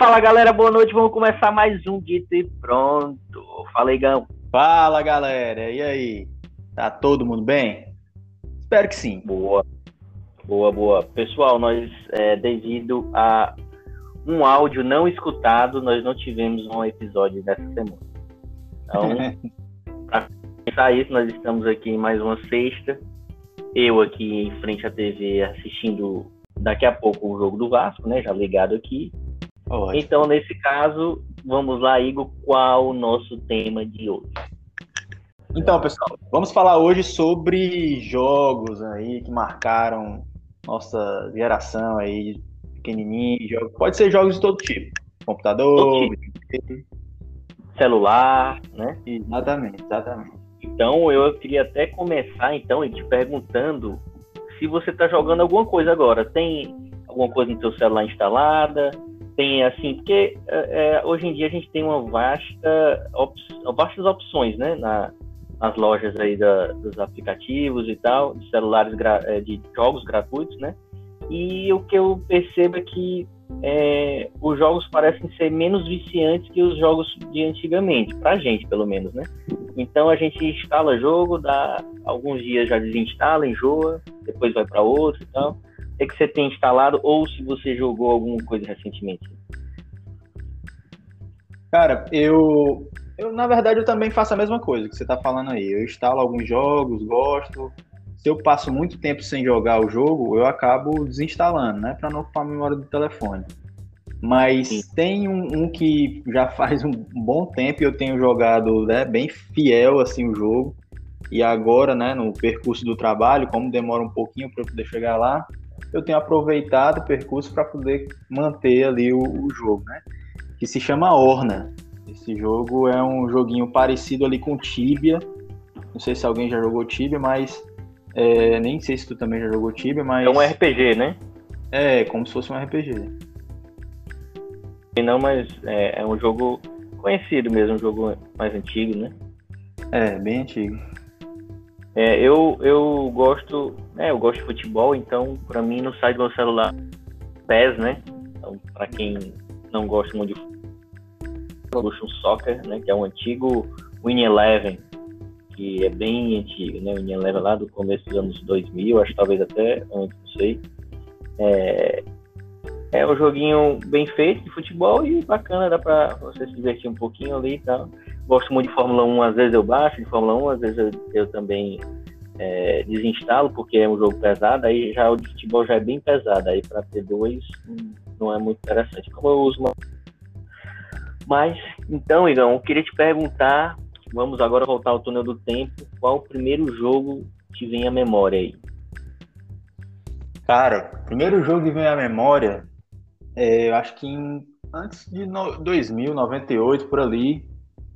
Fala galera, boa noite. Vamos começar mais um Dito e Pronto. Fala, Igão. Fala galera, e aí? Tá todo mundo bem? Espero que sim. Boa, boa, boa. Pessoal, nós, é, devido a um áudio não escutado, nós não tivemos um episódio dessa semana. Então, para pensar isso, nós estamos aqui em mais uma sexta. Eu aqui em frente à TV assistindo daqui a pouco o jogo do Vasco, né? Já ligado aqui. Ótimo. Então, nesse caso, vamos lá, Igor, qual o nosso tema de hoje? Então, pessoal, vamos falar hoje sobre jogos aí que marcaram nossa geração aí, pequenininho, pode ser jogos de todo tipo, computador, todo tipo. celular, né? Exatamente, exatamente. Então, eu queria até começar então te perguntando se você está jogando alguma coisa agora. Tem alguma coisa no seu celular instalada? Tem assim, porque é, é, hoje em dia a gente tem uma vasta op vastas opções, né, na, nas lojas aí da, dos aplicativos e tal, de celulares é, de jogos gratuitos, né? E o que eu percebo é que é, os jogos parecem ser menos viciantes que os jogos de antigamente, pra gente pelo menos, né? Então a gente instala jogo, dá alguns dias já desinstala, enjoa, depois vai para outro e tal é que você tem instalado ou se você jogou alguma coisa recentemente? Cara, eu, eu na verdade eu também faço a mesma coisa que você está falando aí. Eu instalo alguns jogos, gosto. Se eu passo muito tempo sem jogar o jogo, eu acabo desinstalando, né, para não ocupar a memória do telefone. Mas Sim. tem um, um, que já faz um bom tempo e eu tenho jogado né, bem fiel assim o jogo. E agora, né, no percurso do trabalho, como demora um pouquinho para eu poder chegar lá, eu tenho aproveitado o percurso para poder manter ali o, o, jogo, né? Que se chama Orna. Esse jogo é um joguinho parecido ali com Tibia. Não sei se alguém já jogou Tibia, mas é, nem sei se tu também já jogou Tibia, mas é um RPG, né? É, como se fosse um RPG. Não, mas é, é um jogo conhecido mesmo, um jogo mais antigo, né? É, bem antigo. É, eu, eu gosto, é, eu gosto de futebol, então para mim não sai do meu celular PES, né? Então, para quem não gosta muito de Evolution Soccer, né, que é um antigo Win Eleven, que é bem antigo, né? Win Eleven lá do começo dos anos 2000, acho talvez até antes, não sei. É, é um joguinho bem feito de futebol e bacana, dá para você se divertir um pouquinho ali e tal gosto muito de Fórmula 1, às vezes eu baixo de Fórmula 1, às vezes eu, eu também é, desinstalo, porque é um jogo pesado, aí já o de futebol já é bem pesado, aí para ter dois não é muito interessante. Como eu uso uma... Mas, então, Igão, eu queria te perguntar, vamos agora voltar ao túnel do tempo, qual o primeiro jogo que vem à memória aí? Cara, primeiro jogo que vem à memória, é, eu acho que em, antes de no, 2000, 98, por ali,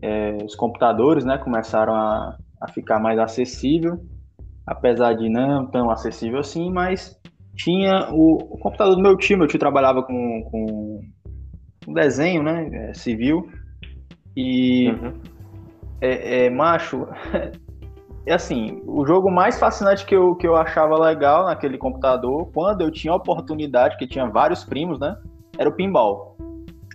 é, os computadores né, começaram a, a ficar mais acessível, apesar de não tão acessível assim, mas tinha o, o computador do meu tio, meu tio trabalhava com, com um desenho né, é, civil, e uhum. é, é, macho, é assim, o jogo mais fascinante que eu, que eu achava legal naquele computador, quando eu tinha a oportunidade, que tinha vários primos, né? Era o pinball.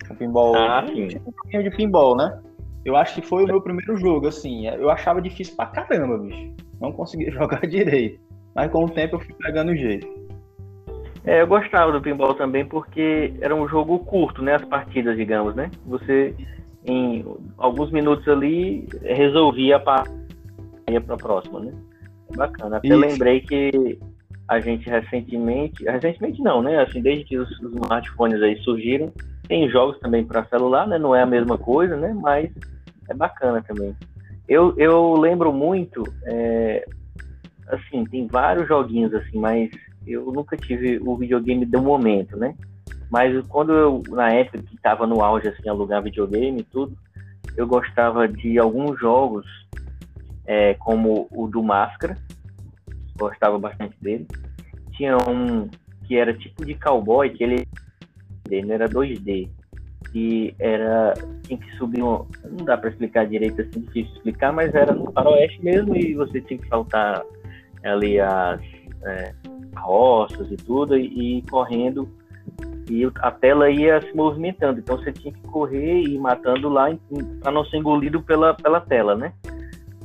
O pinball. Ah, sim. Um de pinball, né? Eu acho que foi o meu primeiro jogo, assim. Eu achava difícil pra caramba, bicho. Não conseguia jogar direito. Mas com o tempo eu fui pegando o jeito. É, eu gostava do pinball também porque era um jogo curto, né? As partidas, digamos, né? Você, em alguns minutos ali, resolvia a partida ia pra próxima, né? É bacana. Até Isso. lembrei que a gente recentemente, recentemente não, né? Assim, desde que os, os smartphones aí surgiram, tem jogos também para celular, né? Não é a mesma coisa, né? Mas é bacana também. Eu, eu lembro muito, é, assim, tem vários joguinhos assim, mas eu nunca tive o videogame do momento, né? Mas quando eu, na época que estava no auge, assim, alugar videogame e tudo, eu gostava de alguns jogos, é, como o do Máscara, gostava bastante dele. Tinha um que era tipo de cowboy, que ele, ele era 2D que era tinha que subir um, não dá para explicar direito assim difícil explicar mas era no faroeste mesmo e você tinha que saltar ali as é, roças e tudo e, e correndo e a tela ia se movimentando. Então você tinha que correr e ir matando lá para não ser engolido pela, pela tela, né?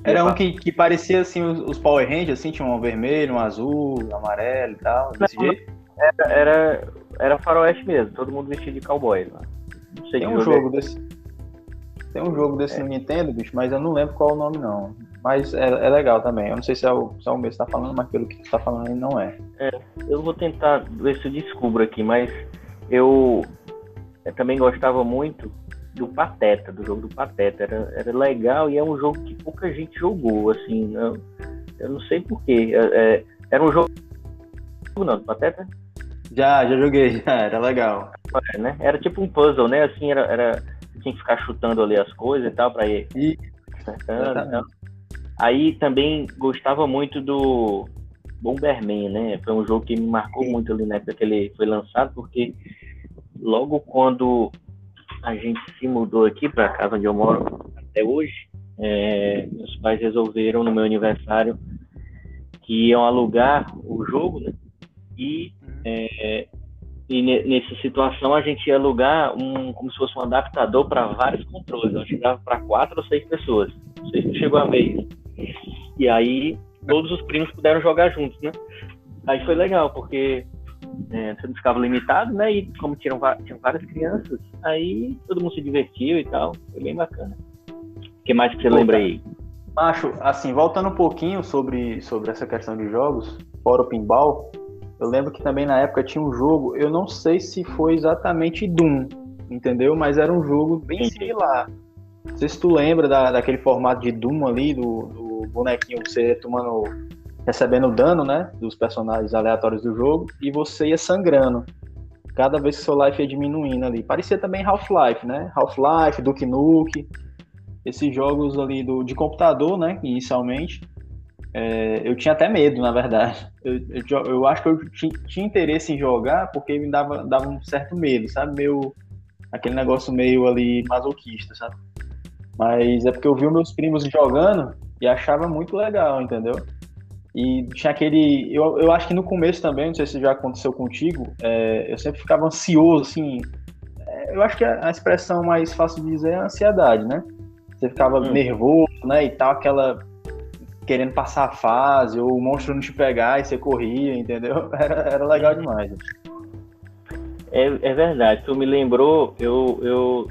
Era um que, que parecia assim os, os Power Rangers, assim, tinha um vermelho, um azul, um amarelo e tal, desse não, jeito? Era, era, era faroeste mesmo, todo mundo vestido de cowboy lá. Não sei Tem um jogo é. desse. Tem um jogo desse é. no Nintendo, bicho, mas eu não lembro qual o nome não. Mas é, é legal também. Eu não sei se é o, se é o mesmo que tá falando, mas pelo que você tá falando aí não é. É, eu vou tentar ver se eu descubro aqui, mas eu, eu também gostava muito do Pateta, do jogo do Pateta. Era, era legal e é um jogo que pouca gente jogou, assim. Eu, eu não sei porquê. É, é, era um jogo. Não, do Pateta? Já, já joguei, já, era legal. É, né? Era tipo um puzzle, né? Assim, era, era. Tinha que ficar chutando ali as coisas e tal, pra ir. E... Acertando, Aí também gostava muito do Bomberman, né? Foi um jogo que me marcou muito ali na época que ele foi lançado, porque logo quando a gente se mudou aqui para a casa onde eu moro até hoje, é, meus pais resolveram no meu aniversário que iam alugar o jogo, né? E, é, e nessa situação a gente ia alugar um como se fosse um adaptador para vários controles. Eu chegava para quatro ou seis pessoas. Não sei se chegou a ver E aí todos os primos puderam jogar juntos, né? Aí foi legal, porque é, você não ficava limitado, né? E como tinham, tinham várias crianças, aí todo mundo se divertiu e tal. Foi bem bacana. O que mais que você Pô, lembra aí? Macho, assim, voltando um pouquinho sobre, sobre essa questão de jogos, fora o pinball, eu lembro que também na época tinha um jogo, eu não sei se foi exatamente Doom, entendeu? Mas era um jogo bem similar. Não sei se tu lembra da, daquele formato de Doom ali, do, do bonequinho você tomando recebendo dano, né, dos personagens aleatórios do jogo, e você ia sangrando. Cada vez que seu life ia diminuindo ali. Parecia também Half-Life, né? Half-Life, Duke Nukem, esses jogos ali do, de computador, né, inicialmente. É, eu tinha até medo, na verdade. Eu, eu, eu acho que eu tinha, tinha, interesse em jogar porque me dava, dava um certo medo, sabe? Meio, aquele negócio meio ali masoquista, sabe? Mas é porque eu vi meus primos jogando e achava muito legal, entendeu? E tinha aquele. Eu, eu acho que no começo também, não sei se já aconteceu contigo, é, eu sempre ficava ansioso, assim. É, eu acho que a, a, expressão mais fácil de dizer é a ansiedade, né? Você ficava hum. nervoso, né? E tal, aquela. Querendo passar a fase, ou o monstro não te pegar e você corria, entendeu? Era, era legal demais. É, é verdade, tu me lembrou, eu, eu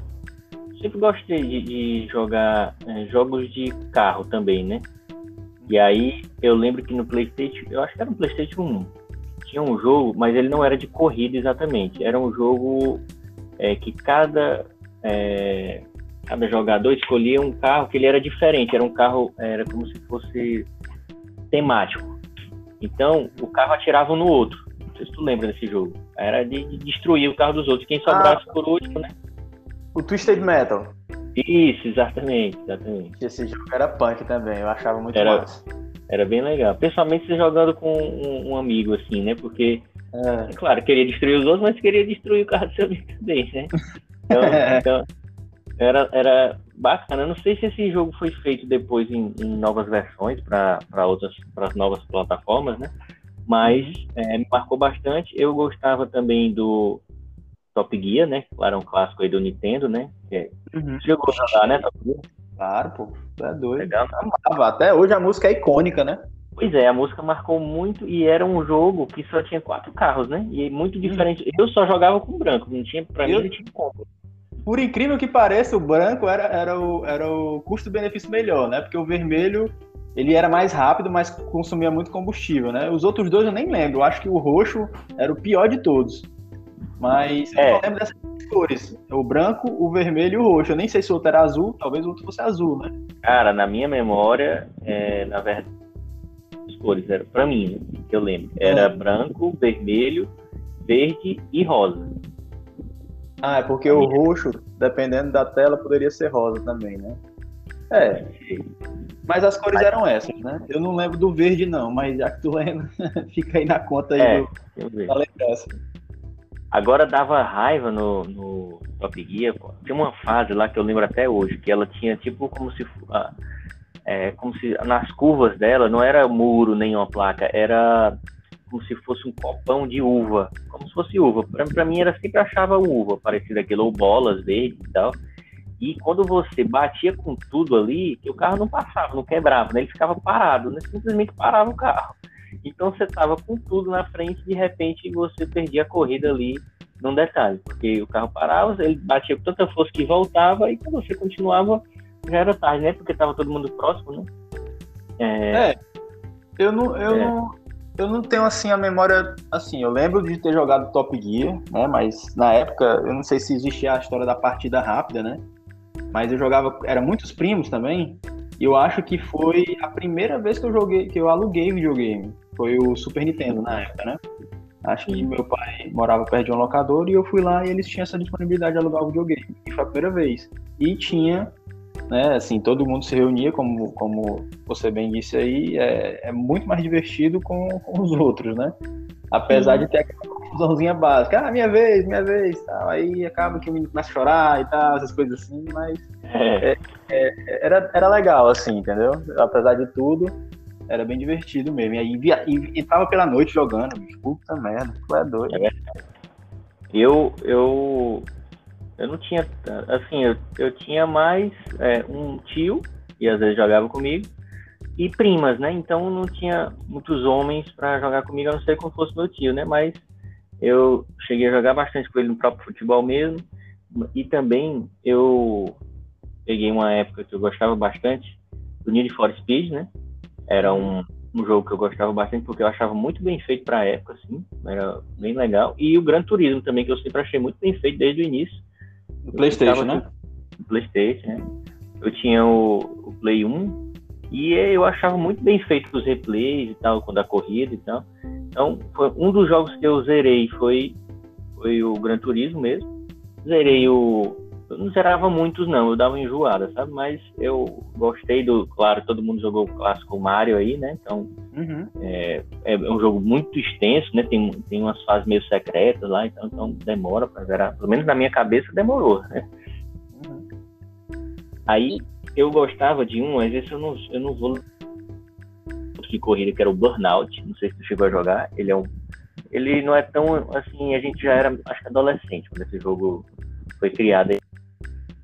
sempre gostei de, de jogar é, jogos de carro também, né? E aí eu lembro que no PlayStation, eu acho que era no PlayStation 1, tinha um jogo, mas ele não era de corrida exatamente. Era um jogo é, que cada é, cada jogador escolhia um carro que ele era diferente. Era um carro, era como se fosse temático. Então o carro atirava um no outro. Não sei se tu lembra desse jogo. Era de, de destruir o carro dos outros. Quem sobrasse ah, por último, né? O Twisted Metal. Isso, exatamente, exatamente. Esse jogo era punk também, eu achava muito era, massa. Era bem legal. Principalmente você jogando com um, um amigo, assim, né? Porque, é. é. claro, queria destruir os outros, mas queria destruir o carro do seu amigo também, né? Então, então era, era bacana. Eu não sei se esse jogo foi feito depois em, em novas versões para outras para as novas plataformas, né? Mas uhum. é, me marcou bastante. Eu gostava também do Top Gear, né? Claro, é um clássico aí do Nintendo, né? É... Uhum. Você jogou jogar, né, Top Gear? Claro, pô. É doido. Legal. Até hoje a música é icônica, né? Pois é, a música marcou muito e era um jogo que só tinha quatro carros, né? E muito diferente. Uhum. Eu só jogava com branco, não tinha, pra eu... mim não tinha como. Por incrível que pareça, o branco era, era o, era o custo-benefício melhor, né? Porque o vermelho ele era mais rápido, mas consumia muito combustível, né? Os outros dois eu nem lembro. Eu acho que o roxo era o pior de todos. Mas é. eu só lembro dessas cores. O branco, o vermelho e o roxo. Eu nem sei se o outro era azul, talvez o outro fosse azul, né? Cara, na minha memória, é, na verdade, as cores eram, pra mim, né, que eu lembro, era ah. branco, vermelho, verde e rosa. Ah, é porque o roxo, dependendo da tela, poderia ser rosa também, né? É. Mas as cores eram essas, né? Eu não lembro do verde, não, mas já que tu lembra, fica aí na conta aí é, do, da lembrança. Agora dava raiva no, no Top Gear, pô. Tinha uma fase lá que eu lembro até hoje, que ela tinha tipo como se. Ah, é, como se nas curvas dela não era muro nem uma placa, era como se fosse um copão de uva, como se fosse uva. Para mim era sempre achava uva, parecida aquilo, ou bolas verdes e tal. E quando você batia com tudo ali, o carro não passava, não quebrava, né? Ele ficava parado, né? Simplesmente parava o carro. Então você tava com tudo na frente, de repente você perdia a corrida ali num detalhe, porque o carro parava, ele batia com tanta força que voltava e quando você continuava já era tarde, né? Porque tava todo mundo próximo, né? É, é eu não, eu é. não, eu não tenho assim a memória assim. Eu lembro de ter jogado Top Gear, né? Mas na época eu não sei se existia a história da partida rápida, né? Mas eu jogava, era muitos primos também. E eu acho que foi a primeira vez que eu joguei, que eu aluguei videogame. Foi o Super Nintendo na época, né? Acho que meu pai morava perto de um locador e eu fui lá e eles tinham essa disponibilidade de alugar o videogame. E foi a primeira vez. E tinha, né, assim, todo mundo se reunia, como, como você bem disse aí, é, é muito mais divertido com, com os outros, né? Apesar de ter aquela confusãozinha básica, ah, minha vez, minha vez, tal. Aí acaba que o menino começa a chorar e tal, essas coisas assim, mas é. É, é, era, era legal, assim, entendeu? Apesar de tudo, era bem divertido mesmo. E aí via, e, e tava pela noite jogando, bicho. Puta merda, tu é doido. É eu, eu, eu não tinha. Assim, eu, eu tinha mais é, um tio, que às vezes jogava comigo, e primas, né? Então não tinha muitos homens para jogar comigo, a não ser como fosse meu tio, né? Mas eu cheguei a jogar bastante com ele no próprio futebol mesmo. E também eu peguei uma época que eu gostava bastante do Need for Speed, né? Era um, um jogo que eu gostava bastante porque eu achava muito bem feito para a época, assim, era bem legal. E o Gran Turismo também, que eu sempre achei muito bem feito desde o início. O PlayStation, né? O PlayStation, né? Eu tinha o, o, Play 1 e eu achava muito bem feito os replays e tal, quando a corrida e tal. Então, foi um dos jogos que eu zerei foi, foi o Gran Turismo mesmo. Zerei o, eu não zerava muitos, não, eu dava enjoada, sabe? Mas eu gostei do. Claro, todo mundo jogou o clássico Mario aí, né? Então, uhum. é, é, um jogo muito extenso, né? Tem, tem umas fases meio secretas lá, então, então demora para zerar. Pelo menos na minha cabeça demorou, né? Uhum. Aí eu gostava de um, às vezes eu não, eu não vou. de corrida, que era o Burnout, não sei se tu chegou a jogar. Ele é um. Ele não é tão assim, a gente já era, acho que adolescente quando esse jogo foi criado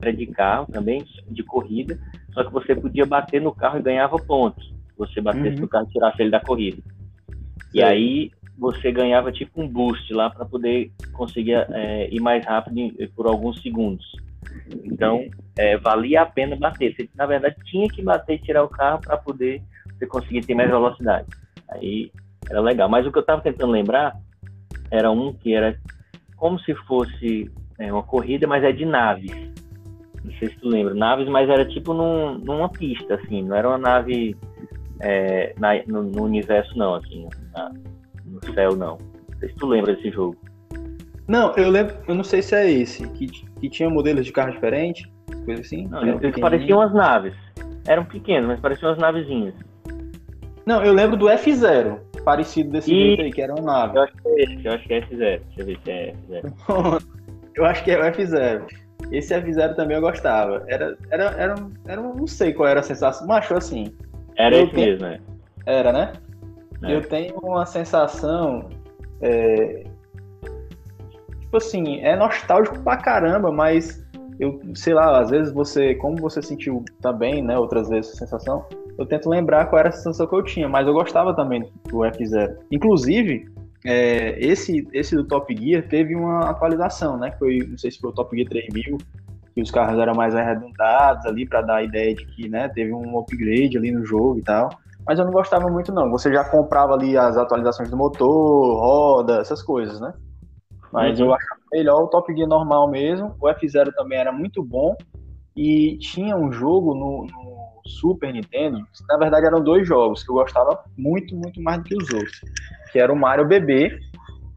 era de carro também, de corrida, só que você podia bater no carro e ganhava pontos. Você batesse uhum. no carro e tirasse ele da corrida. Sim. E aí você ganhava tipo um boost lá para poder conseguir é, ir mais rápido por alguns segundos. Então, é, valia a pena bater. Você, na verdade, tinha que bater e tirar o carro para poder você conseguir ter mais velocidade. Aí era legal. Mas o que eu estava tentando lembrar era um que era como se fosse é, uma corrida, mas é de naves. Não sei se tu lembra. Naves, mas era tipo num, numa pista, assim. Não era uma nave é, na, no, no, universo, não, assim. Na, no céu, não. Não sei se tu lembra desse jogo. Não, eu lembro, eu não sei se é esse, que, que tinha modelos de carro diferentes, coisa assim. Não, eles pareciam as naves. Eram pequenos, mas pareciam as navezinhas. Não, eu lembro do F0, parecido desse e... jeito aí, que era uma nave. Eu acho que é esse, eu acho que é F0. Deixa eu ver se é F0. eu acho que é o F0. Esse F0 também eu gostava. Era, era, era, era, não sei qual era a sensação, mas achou assim. Era esse tenho, mesmo, né? Era, né? É. Eu tenho uma sensação. É, tipo assim, é nostálgico pra caramba, mas eu sei lá, às vezes você, como você sentiu também, né, outras vezes a sensação, eu tento lembrar qual era a sensação que eu tinha, mas eu gostava também do F0. Inclusive, é, esse, esse do Top Gear teve uma atualização, né? Foi, não sei se foi o Top Gear 3000, que os carros eram mais arredondados ali para dar a ideia de que, né, teve um upgrade ali no jogo e tal. Mas eu não gostava muito não. Você já comprava ali as atualizações do motor, roda, essas coisas, né? Mas uhum. eu achava melhor o Top Gear normal mesmo. O F0 também era muito bom. E tinha um jogo no, no Super Nintendo, na verdade eram dois jogos que eu gostava muito, muito mais do que os outros que era o Mario Bebê,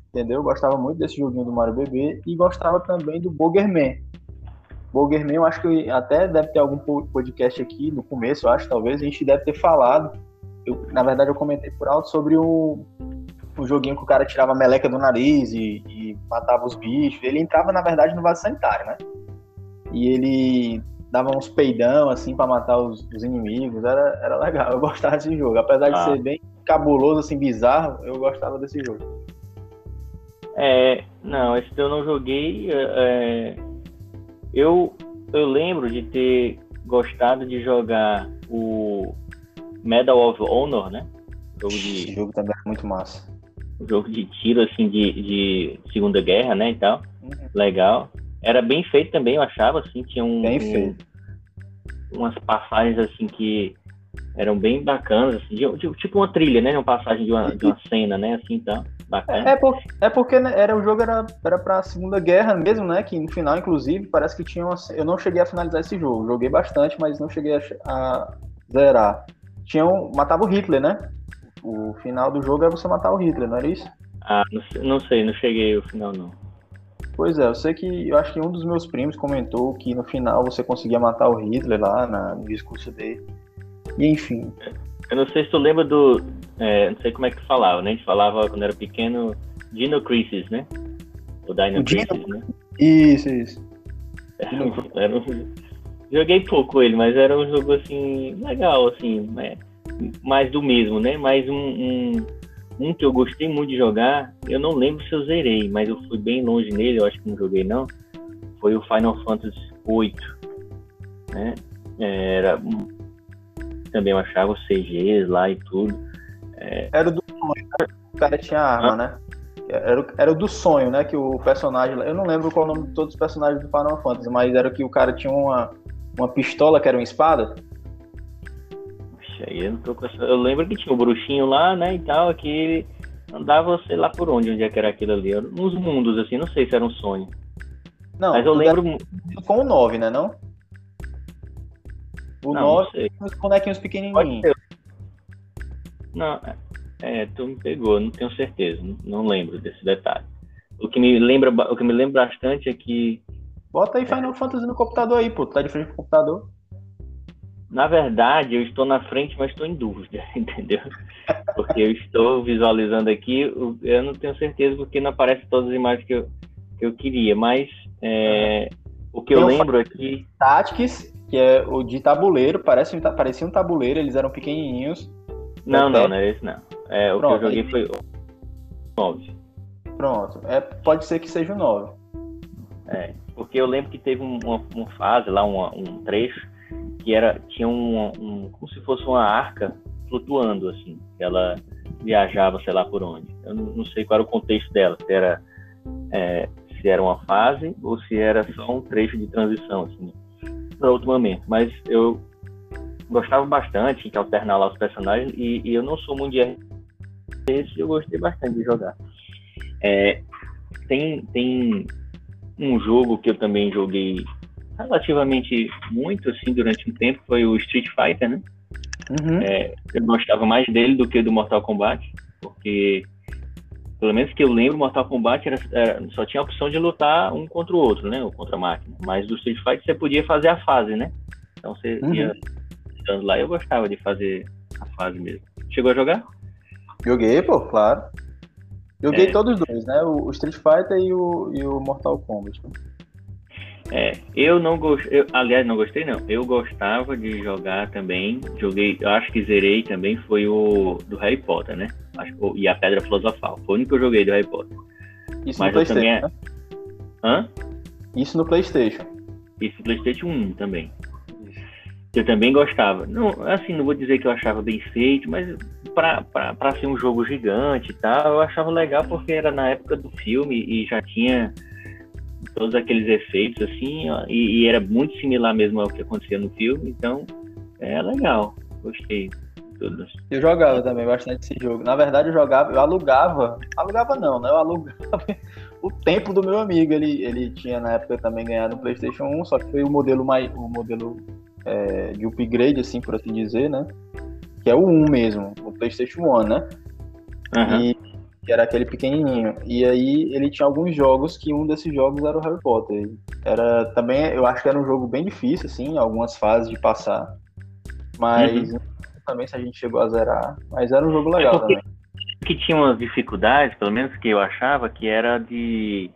entendeu? Eu gostava muito desse joguinho do Mario Bebê e gostava também do Boogerman. Boogerman, eu acho que até deve ter algum podcast aqui no começo, eu acho, talvez, a gente deve ter falado. Eu, na verdade, eu comentei por alto sobre o, o joguinho que o cara tirava a meleca do nariz e, e matava os bichos. Ele entrava, na verdade, no vaso sanitário, né? E ele dava uns peidão, assim, para matar os, os, inimigos. Era, era legal, eu gostava desse jogo. Apesar de ah. ser bem cabuloso, assim, bizarro, eu gostava desse jogo. É, não, esse eu não joguei. É, é, eu, eu lembro de ter gostado de jogar o Medal of Honor, né? Jogo de... Esse jogo também é muito massa. Jogo de tiro, assim, de, de Segunda Guerra, né, e tal. Uhum. Legal. Era bem feito também, eu achava, assim, tinha um... Bem feito. Um, umas passagens, assim, que eram bem bacanas, assim, tipo uma trilha, né? Uma passagem de uma, de uma cena, né? Assim, então, bacana. É, por, é porque né, era, o jogo era, era pra Segunda Guerra mesmo, né? Que no final, inclusive, parece que tinha uma. Eu não cheguei a finalizar esse jogo. Joguei bastante, mas não cheguei a, a zerar. Tinha um, matava o Hitler, né? O final do jogo era você matar o Hitler, não era isso? Ah, não, não sei, não cheguei ao final, não. Pois é, eu sei que eu acho que um dos meus primos comentou que no final você conseguia matar o Hitler lá na, no discurso dele. E enfim. Eu não sei se tu lembra do. É, não sei como é que tu falava, né? A gente falava quando era pequeno Dino Crisis, né? O Dino o Crisis, Dino... né? Isso, isso. Era um, era um... Joguei pouco ele, mas era um jogo assim, legal, assim, né? mais do mesmo, né? Mais um, um, um, que eu gostei muito de jogar, eu não lembro se eu zerei, mas eu fui bem longe nele, eu acho que não joguei não. Foi o Final Fantasy VIII, né? Era também eu achava os CGs lá e tudo. É... Era do sonho, né? o cara tinha arma, ah. né? Era, era o do sonho, né? Que o personagem. Eu não lembro qual o nome de todos os personagens do Final Fantasy, mas era que o cara tinha uma, uma pistola que era uma espada. Puxa, eu não tô com essa... Eu lembro que tinha o bruxinho lá, né? E tal, que ele andava, sei lá por onde, onde é que era aquilo ali. Nos mundos, assim, não sei se era um sonho. Não, mas eu lembro. Com o 9, né? Não? O não, 9 não os bonequinhos pequenininhos. Não, é, tu me pegou, não tenho certeza, não, lembro desse detalhe. O que me lembra, o que me lembra bastante é que Bota aí Final é, Fantasy no computador aí, pô, tá de frente pro computador. Na verdade, eu estou na frente, mas estou em dúvida, entendeu? Porque eu estou visualizando aqui, eu não tenho certeza porque não aparecem todas as imagens que eu, que eu queria, mas é, o que eu, eu lembro é que. Tactics que é o de tabuleiro, parece, parecia um tabuleiro, eles eram pequenininhos. Não, não, não é esse não. É, o Pronto, que eu joguei foi o 9. Pronto, é, pode ser que seja o 9. É, porque eu lembro que teve uma, uma fase lá, uma, um trecho, que era, tinha um, um, como se fosse uma arca flutuando, assim, ela viajava, sei lá por onde. Eu não, não sei qual era o contexto dela, se era, é, se era uma fase ou se era só um trecho de transição, assim para outro momento, mas eu gostava bastante de alternar lá os personagens e, e eu não sou muito de esse eu gostei bastante de jogar. É, tem, tem um jogo que eu também joguei relativamente muito assim durante um tempo foi o Street Fighter, né? Uhum. É, eu gostava mais dele do que do Mortal Kombat, porque pelo menos que eu lembro, Mortal Kombat era, era, só tinha a opção de lutar um contra o outro, né? Ou contra a máquina. Mas do Street Fighter você podia fazer a fase, né? Então você uhum. ia estando lá. Eu gostava de fazer a fase mesmo. Chegou a jogar? Joguei, pô, claro. Joguei é. todos os dois, né? O, Street Fighter e o, e o Mortal Kombat. É, eu não gostei, aliás, não gostei não. Eu gostava de jogar também. Joguei, acho que zerei também, foi o do Harry Potter, né? Acho, e a Pedra Filosofal. Foi o único que eu joguei do Harry Potter. Isso Mas no PlayStation. Também... É- né? Hã? Isso no PlayStation. Isso no PlayStation 1 também. Eu também gostava. Não, assim, não vou dizer que eu achava bem feito, mas para ser um jogo gigante e tal, eu achava legal porque era na época do filme e já tinha todos aqueles efeitos assim, e, e, era muito similar mesmo ao que acontecia no filme, então é legal, gostei Eu jogava também bastante esse jogo. Na verdade, eu jogava, eu alugava. Alugava não, né? Eu alugava o tempo do meu amigo. Ele, ele tinha na época também ganhado um PlayStation 1, só que foi o modelo mais. O modelo é, de upgrade, assim, por assim dizer, né? Que é o 1 mesmo, o PlayStation 1, né? Uhum. E que era aquele pequenininho. E aí ele tinha alguns jogos que um desses jogos era o Harry Potter. Era também, eu acho que era um jogo bem difícil, assim, algumas fases de passar. Mas uhum também se a gente chegou a zerar, mas era um jogo legal é também. Que tinha umas dificuldades, pelo menos que eu achava, que era de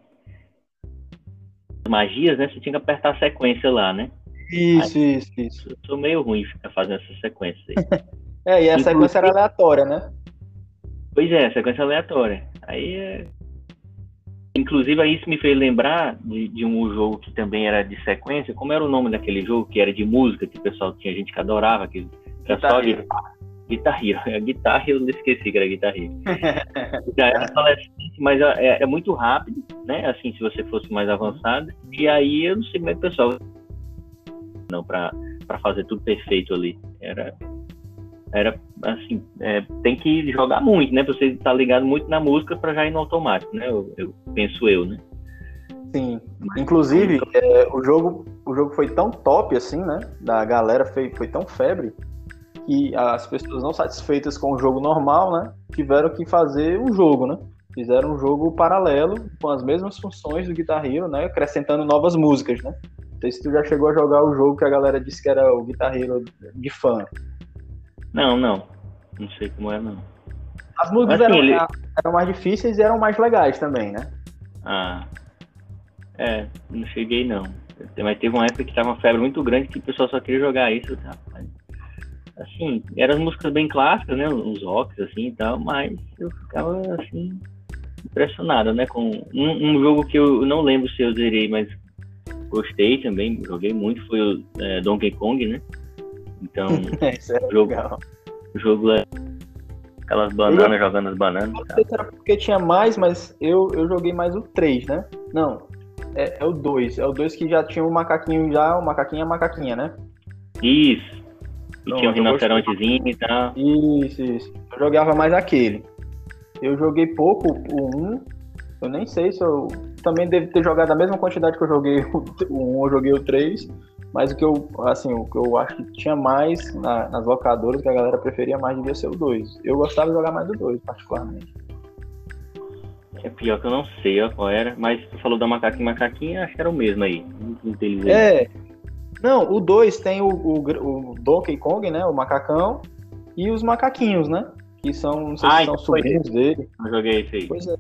magias, né? Você tinha que apertar a sequência lá, né? Isso, aí, isso, isso. Eu sou meio ruim ficar fazendo essa sequência aí. é, e a Inclusive, sequência era aleatória, né? Pois é, sequência aleatória. Aí é... Inclusive, aí isso me fez lembrar de, de, um jogo que também era de sequência. Como era o nome daquele jogo que era de música, que o pessoal tinha gente que adorava, que era só guitarra. Guitar Hero. A guitarra eu não esqueci que era Guitar Hero. Já era adolescente, mas é, é, muito rápido, né? Assim, se você fosse mais avançado. E aí eu não sei como é que o pessoal. Não, pra, pra fazer tudo perfeito ali. Era. Era assim, é, tem que jogar muito, né? Pra você estar tá ligado muito na música para já ir no automático, né? Eu, eu penso eu, né? Sim. Inclusive, é, o, jogo, o jogo foi tão top assim, né? Da galera foi, foi tão febre que as pessoas não satisfeitas com o jogo normal, né, tiveram que fazer um jogo, né? Fizeram um jogo paralelo com as mesmas funções do Guitar Hero, né, acrescentando novas músicas, né? Não sei se tu já chegou a jogar o jogo que a galera disse que era o Guitar Hero de fã. Não, não. Não sei como é, não. As músicas assim, eram, ele... eram mais difíceis e eram mais legais também, né? Ah. É, não cheguei não. Mas teve uma época que tava uma febre muito grande que o pessoal só queria jogar isso, tá? Assim, eram músicas bem clássicas, né? Uns rocks, assim e tal, mas eu ficava, assim, impressionado, né? Com um, um, jogo que eu não lembro se eu zerei, mas gostei também, joguei muito, foi o é, Donkey Kong, né? Então, é o jogo, o jogo é aquelas bananas eu, jogando as bananas. Não sei se era porque tinha mais, mas eu, eu joguei mais o 3, né? Não, é, é o 2. É o 2 que já tinha o macaquinho já, o macaquinho é macaquinha, né? Isso. E tinha um rinocerontezinho e tal. Isso, isso. Eu jogava mais aquele. Eu joguei pouco o 1. Eu nem sei se eu. Também devo ter jogado a mesma quantidade que eu joguei o 1, eu joguei o 3. Mas o que eu, assim, o que eu acho que tinha mais na, nas locadoras, que a galera preferia mais, devia ser o 2. Eu gostava de jogar mais do 2, particularmente. É pior que eu não sei ó, qual era, mas tu falou da macaquinha macaquinha, acho que era o mesmo aí. É, não, o 2 tem o, o, o, Donkey Kong, né? O macacão. E os macaquinhos, né? Que são, não sei ah, se são sobrinhos dele. Eu joguei isso aí. Pois é.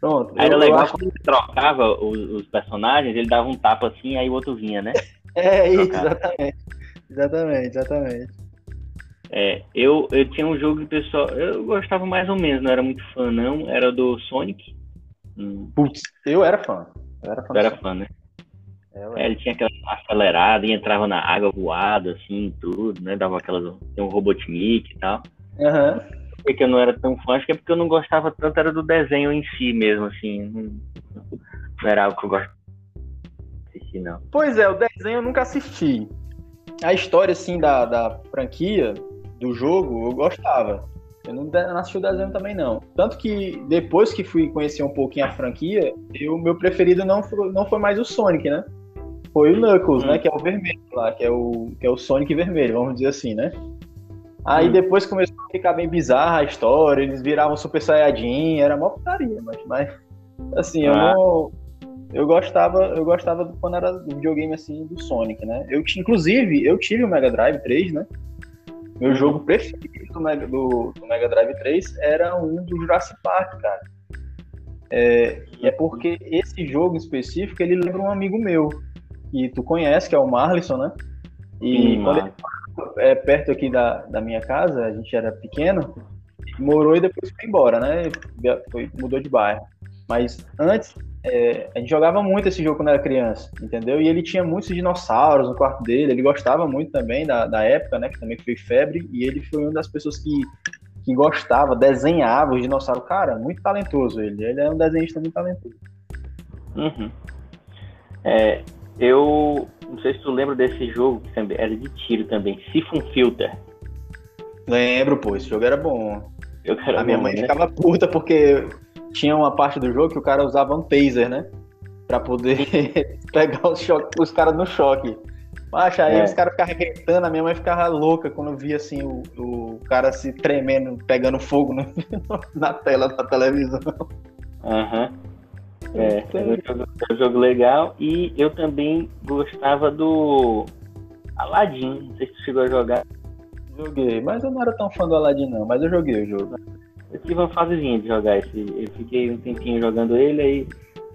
Pronto. Aí era legal quando ele trocava os, os, personagens, ele dava um tapa assim, aí o outro vinha, né? é, isso, exatamente. Exatamente, exatamente. É, eu, eu tinha um jogo que pessoal. Eu gostava mais ou menos, não era muito fã, não. Era do Sonic. Hum. Putz, eu era fã. Eu era fã. Eu era fã, né? É, ele tinha aquela acelerada e entrava na água voada, assim, tudo, né? Dava aquelas. Tem um Robotnik e tal. Aham. Uhum. Por que eu não era tão fã? Acho que é porque eu não gostava tanto, era do desenho em si mesmo, assim. Não era algo que eu gostava de assistir, não. Pois é, o desenho eu nunca assisti. A história, assim, da, da franquia, do jogo, eu gostava. Eu não, não assisti o desenho também, não. Tanto que depois que fui conhecer um pouquinho a franquia, o meu preferido não foi, não foi mais o Sonic, né? Foi o Knuckles, hum. né? Que é o vermelho lá, que é o, que é o Sonic vermelho, vamos dizer assim, né? Aí hum. depois começou a ficar bem bizarra a história, eles viravam Super Saiyajin, era mó putaria, mas, mas assim, eu ah. não. Eu gostava, eu gostava do, quando era do videogame assim do Sonic, né? Eu inclusive, eu tive o Mega Drive 3, né? Meu uhum. jogo preferido do Mega, do, do Mega Drive 3 era um do Jurassic Park, cara. É, é porque esse jogo específico ele lembra um amigo meu que tu conhece, que é o Marlisson, né? E Sim, quando ele é perto aqui da, da minha casa, a gente era pequeno, morou e depois foi embora, né? Foi, mudou de bairro. Mas antes, é, a gente jogava muito esse jogo quando era criança, entendeu? E ele tinha muitos dinossauros no quarto dele, ele gostava muito também da, da época, né? Que também foi febre, e ele foi uma das pessoas que, que gostava, desenhava os dinossauros. Cara, muito talentoso ele. Ele é um desenhista muito talentoso. Uhum. É, eu não sei se tu lembra desse jogo, que também era de tiro também, Siphon Filter. Lembro, pô, esse jogo era bom. Era a minha bom, mãe né? ficava puta porque tinha uma parte do jogo que o cara usava um taser, né? Pra poder pegar os, os caras no choque. Mas aí é. os caras ficavam gritando, a minha mãe ficava louca quando via assim o, o cara se tremendo, pegando fogo no, na tela da televisão. Aham. Uhum. É, é um, jogo, é um jogo legal. E eu também gostava do Aladdin. Não sei se você chegou a jogar. Joguei, mas eu não era tão fã do Aladdin não, mas eu joguei o jogo. Eu tive uma fasezinha de jogar esse. Eu fiquei um tempinho jogando ele, aí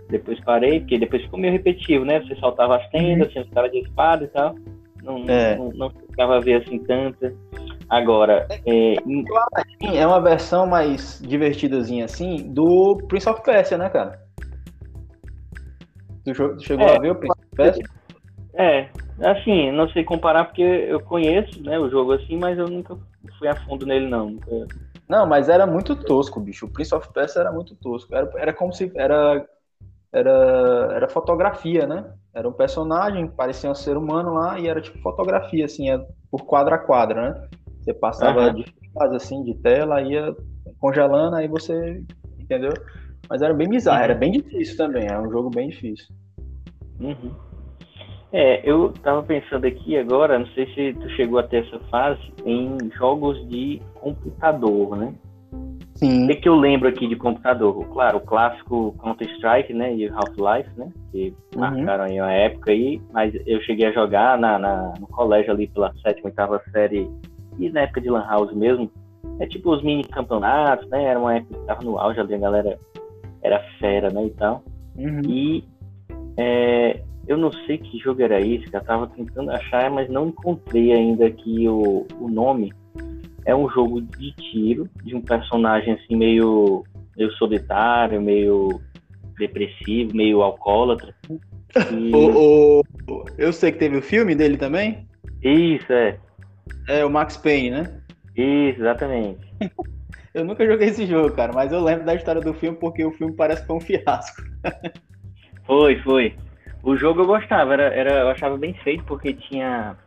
depois parei, porque depois ficou meio repetitivo, né? Você soltava as tendas, uhum. tinha os caras de espada e tal. Não, é. não, não ficava a ver assim tanta. Agora, é, é uma versão mais divertidazinha assim do Prince of Persia, né, cara? Tu chegou é, a ver o Prince? É, assim, não sei comparar porque eu conheço, né, o jogo assim, mas eu nunca fui a fundo nele não. Nunca... Não, mas era muito tosco, bicho. O Prince of Persia era muito tosco. Era, era como se era era era fotografia, né? Era um personagem, parecia um ser humano lá e era tipo fotografia assim, é por quadra a quadra, né? Você passava uhum. de fase assim de tela, ia congelando, aí você entendeu? Mas era bem bizarro, era bem difícil também, era um jogo bem difícil. Uhum. É, eu tava pensando aqui agora, não sei se tu chegou até essa fase, em jogos de computador, né? Sim. O que, que eu lembro aqui de computador? Claro, o clássico Counter-Strike, né? E Half-Life, né? Que uhum. marcaram aí uma época aí, mas eu cheguei a jogar na, na, no colégio ali pela sétima, oitava série e na época de Lan House mesmo. É tipo os mini campeonatos, né? Era uma época que tava no auge ali, a galera era fera, né? E tal. Uhum. E é, eu não sei que jogo era esse, que eu tava tentando achar, mas não encontrei ainda aqui o, o nome. É um jogo de tiro, de um personagem assim meio, meio solitário, meio depressivo, meio alcoólatra. E... o, o, eu sei que teve o filme dele também? Isso, é. É o Max Payne, né? Isso, exatamente. eu nunca joguei esse jogo, cara, mas eu lembro da história do filme porque o filme parece que foi um fiasco. foi, foi. O jogo eu gostava, era, era, eu achava bem feito porque tinha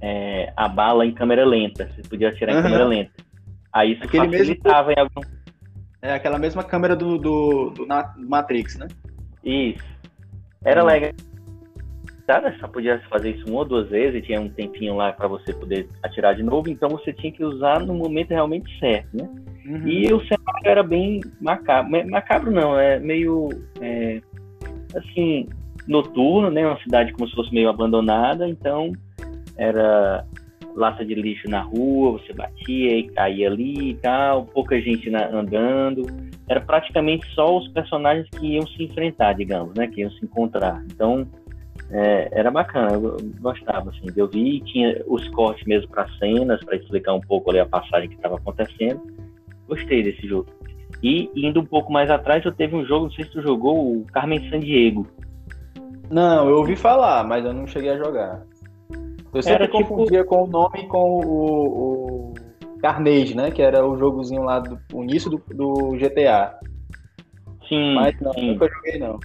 é, a bala em câmera lenta. Você podia atirar uhum. em câmera lenta. Aí isso Aquele facilitava mesmo... em algum. É aquela mesma câmera do, do, do Matrix, né? Isso. Era uhum. legal. Só podia fazer isso uma ou duas vezes e tinha um tempinho lá para você poder atirar de novo, então você tinha que usar no momento realmente certo, né? Uhum. E o cenário era bem macabro. Macabro não, é meio. É, assim, noturno, né? Uma cidade como se fosse meio abandonada, então era lata de lixo na rua, você batia e caía ali e tal, pouca gente na, andando. Era praticamente só os personagens que iam se enfrentar, digamos, né? Que iam se encontrar. Então, é, era bacana, eu gostava, assim, eu vi, tinha os cortes mesmo para cenas, para explicar um pouco ali a passagem que estava acontecendo. Gostei desse jogo. E indo um pouco mais atrás, eu teve um jogo, não sei se tu jogou, o Carmen Sandiego. Não, eu ouvi falar, mas eu não cheguei a jogar. Eu sempre era, tipo, confundia tipo... com o nome com o, o Carnage, né? Que era o jogozinho lá do o início do, do GTA. Sim. Mas não, sim. nunca joguei não.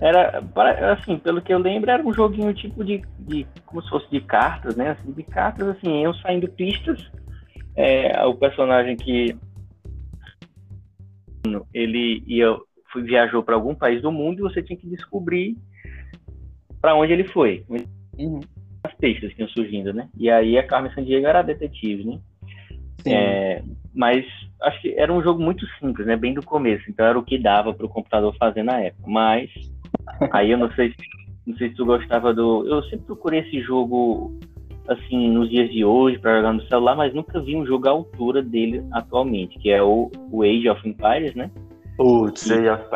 Era, assim, pelo que eu lembro, era um joguinho tipo de, de como se fosse de cartas, né? Assim, de cartas, assim, iam saindo pistas. É, o personagem que ele ia foi, viajou para algum país do mundo e você tinha que descobrir para onde ele foi. Uhum. As pistas que iam surgindo, né? E aí a Carmen Sandiego era detetive, né? É, mas acho que era um jogo muito simples, né? Bem do começo, então era o que dava para o computador fazer na época. Mas aí eu não sei se não sei se tu gostava do. Eu sempre procurei esse jogo assim nos dias de hoje para jogar no celular, mas nunca vi um jogo à altura dele atualmente, que é o, o Age of Empires, né? Putz,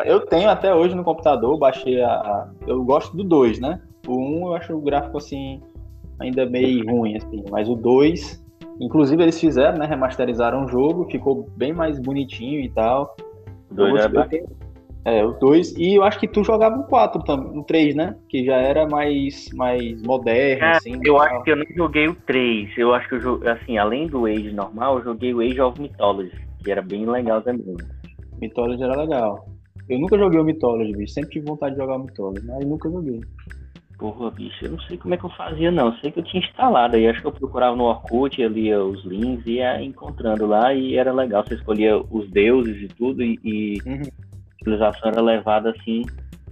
eu tenho até hoje no computador, baixei a. Eu gosto do 2, né? O 1 um, eu acho o gráfico assim ainda meio ruim, assim, mas o 2, inclusive eles fizeram, né? Remasterizaram o jogo, ficou bem mais bonitinho e tal. O 2 era tenho... É, o 2, e eu acho que tu jogava o 4 também, o 3, né? Que já era mais, mais moderno, assim. Eu acho que eu não joguei o 3. Eu acho que eu assim, além do Age normal, eu joguei o Age of Mythology, que era bem legal também. Mythology era legal. Eu nunca joguei o Mythology, bicho. Sempre tive vontade de jogar o Mythology, mas nunca joguei. Porra, bicho, eu não sei como é que eu fazia, não. Eu sei que eu tinha instalado aí. Acho que eu procurava no Orkut, ali os links, e ia encontrando lá, e era legal. Você escolhia os deuses e tudo, e, e uhum. Civilização era levada assim,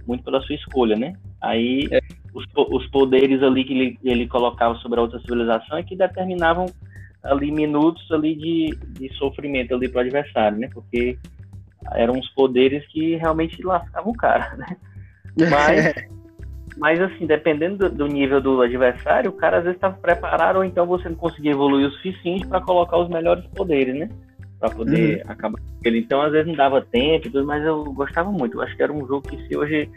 muito pela sua escolha, né? Aí é. os, os poderes ali que ele, ele colocava sobre a outra civilização é que determinavam ali minutos ali de, de sofrimento ali para o adversário, né? Porque eram uns poderes que realmente lascavam o cara, né? Mas, mas assim, dependendo do, do, nível do adversário, o cara às vezes estava preparado ou então você não conseguia evoluir o suficiente para colocar os melhores poderes, né? Para poder uhum. acabar com ele. Então, às vezes não dava tempo, mas eu gostava muito. Eu acho que era um jogo que se hoje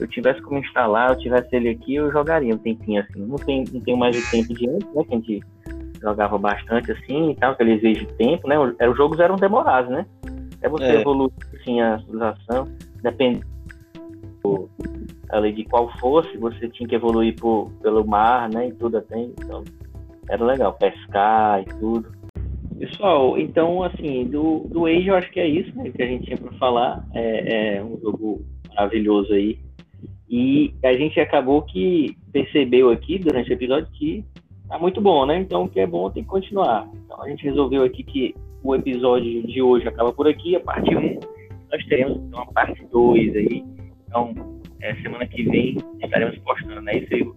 eu tivesse como instalar, eu tivesse ele aqui, eu jogaria um tempinho assim. Não, tem, não tenho mais o tempo de antes, né? Que a gente jogava bastante assim e tal, aquele exige tempo, né? Os jogos eram demorados, né? É você é. evoluir assim, a civilização, depende ali de qual fosse, você tinha que evoluir por, pelo mar, né? E tudo até. Então, era legal, pescar e tudo. Pessoal, então, assim, do, do Age eu acho que é isso né, que a gente tinha para falar. É, é, um jogo maravilhoso aí. E a gente acabou que percebeu aqui durante o episódio que tá muito bom, né? Então, o que é bom tem que continuar. Então, a gente resolveu aqui que o episódio de hoje acaba por aqui. A parte 1, nós teremos então, a parte 2 aí. Então, é, semana que vem estaremos postando, né? Isso, Igor?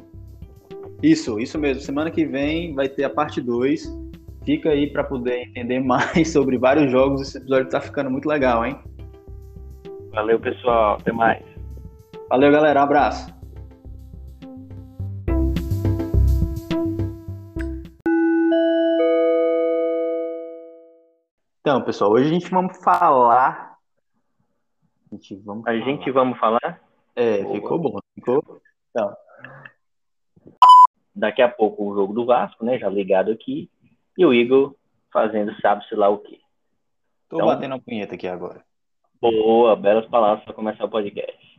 Isso, isso mesmo. Semana que vem vai ter a parte 2 Fica aí para poder entender mais sobre vários jogos. Esse episódio está ficando muito legal, hein? Valeu, pessoal. Até mais. Valeu, galera. Um abraço. Então, pessoal, hoje a gente vamos falar. A gente vamos, a falar. Gente vamos falar? É, Boa. ficou bom. Ficou. Então. Daqui a pouco o jogo do Vasco, né? Já ligado aqui e o Igor fazendo sabe-se lá o quê. Tô então, batendo a punheta aqui agora. Boa, belas palavras para começar o podcast.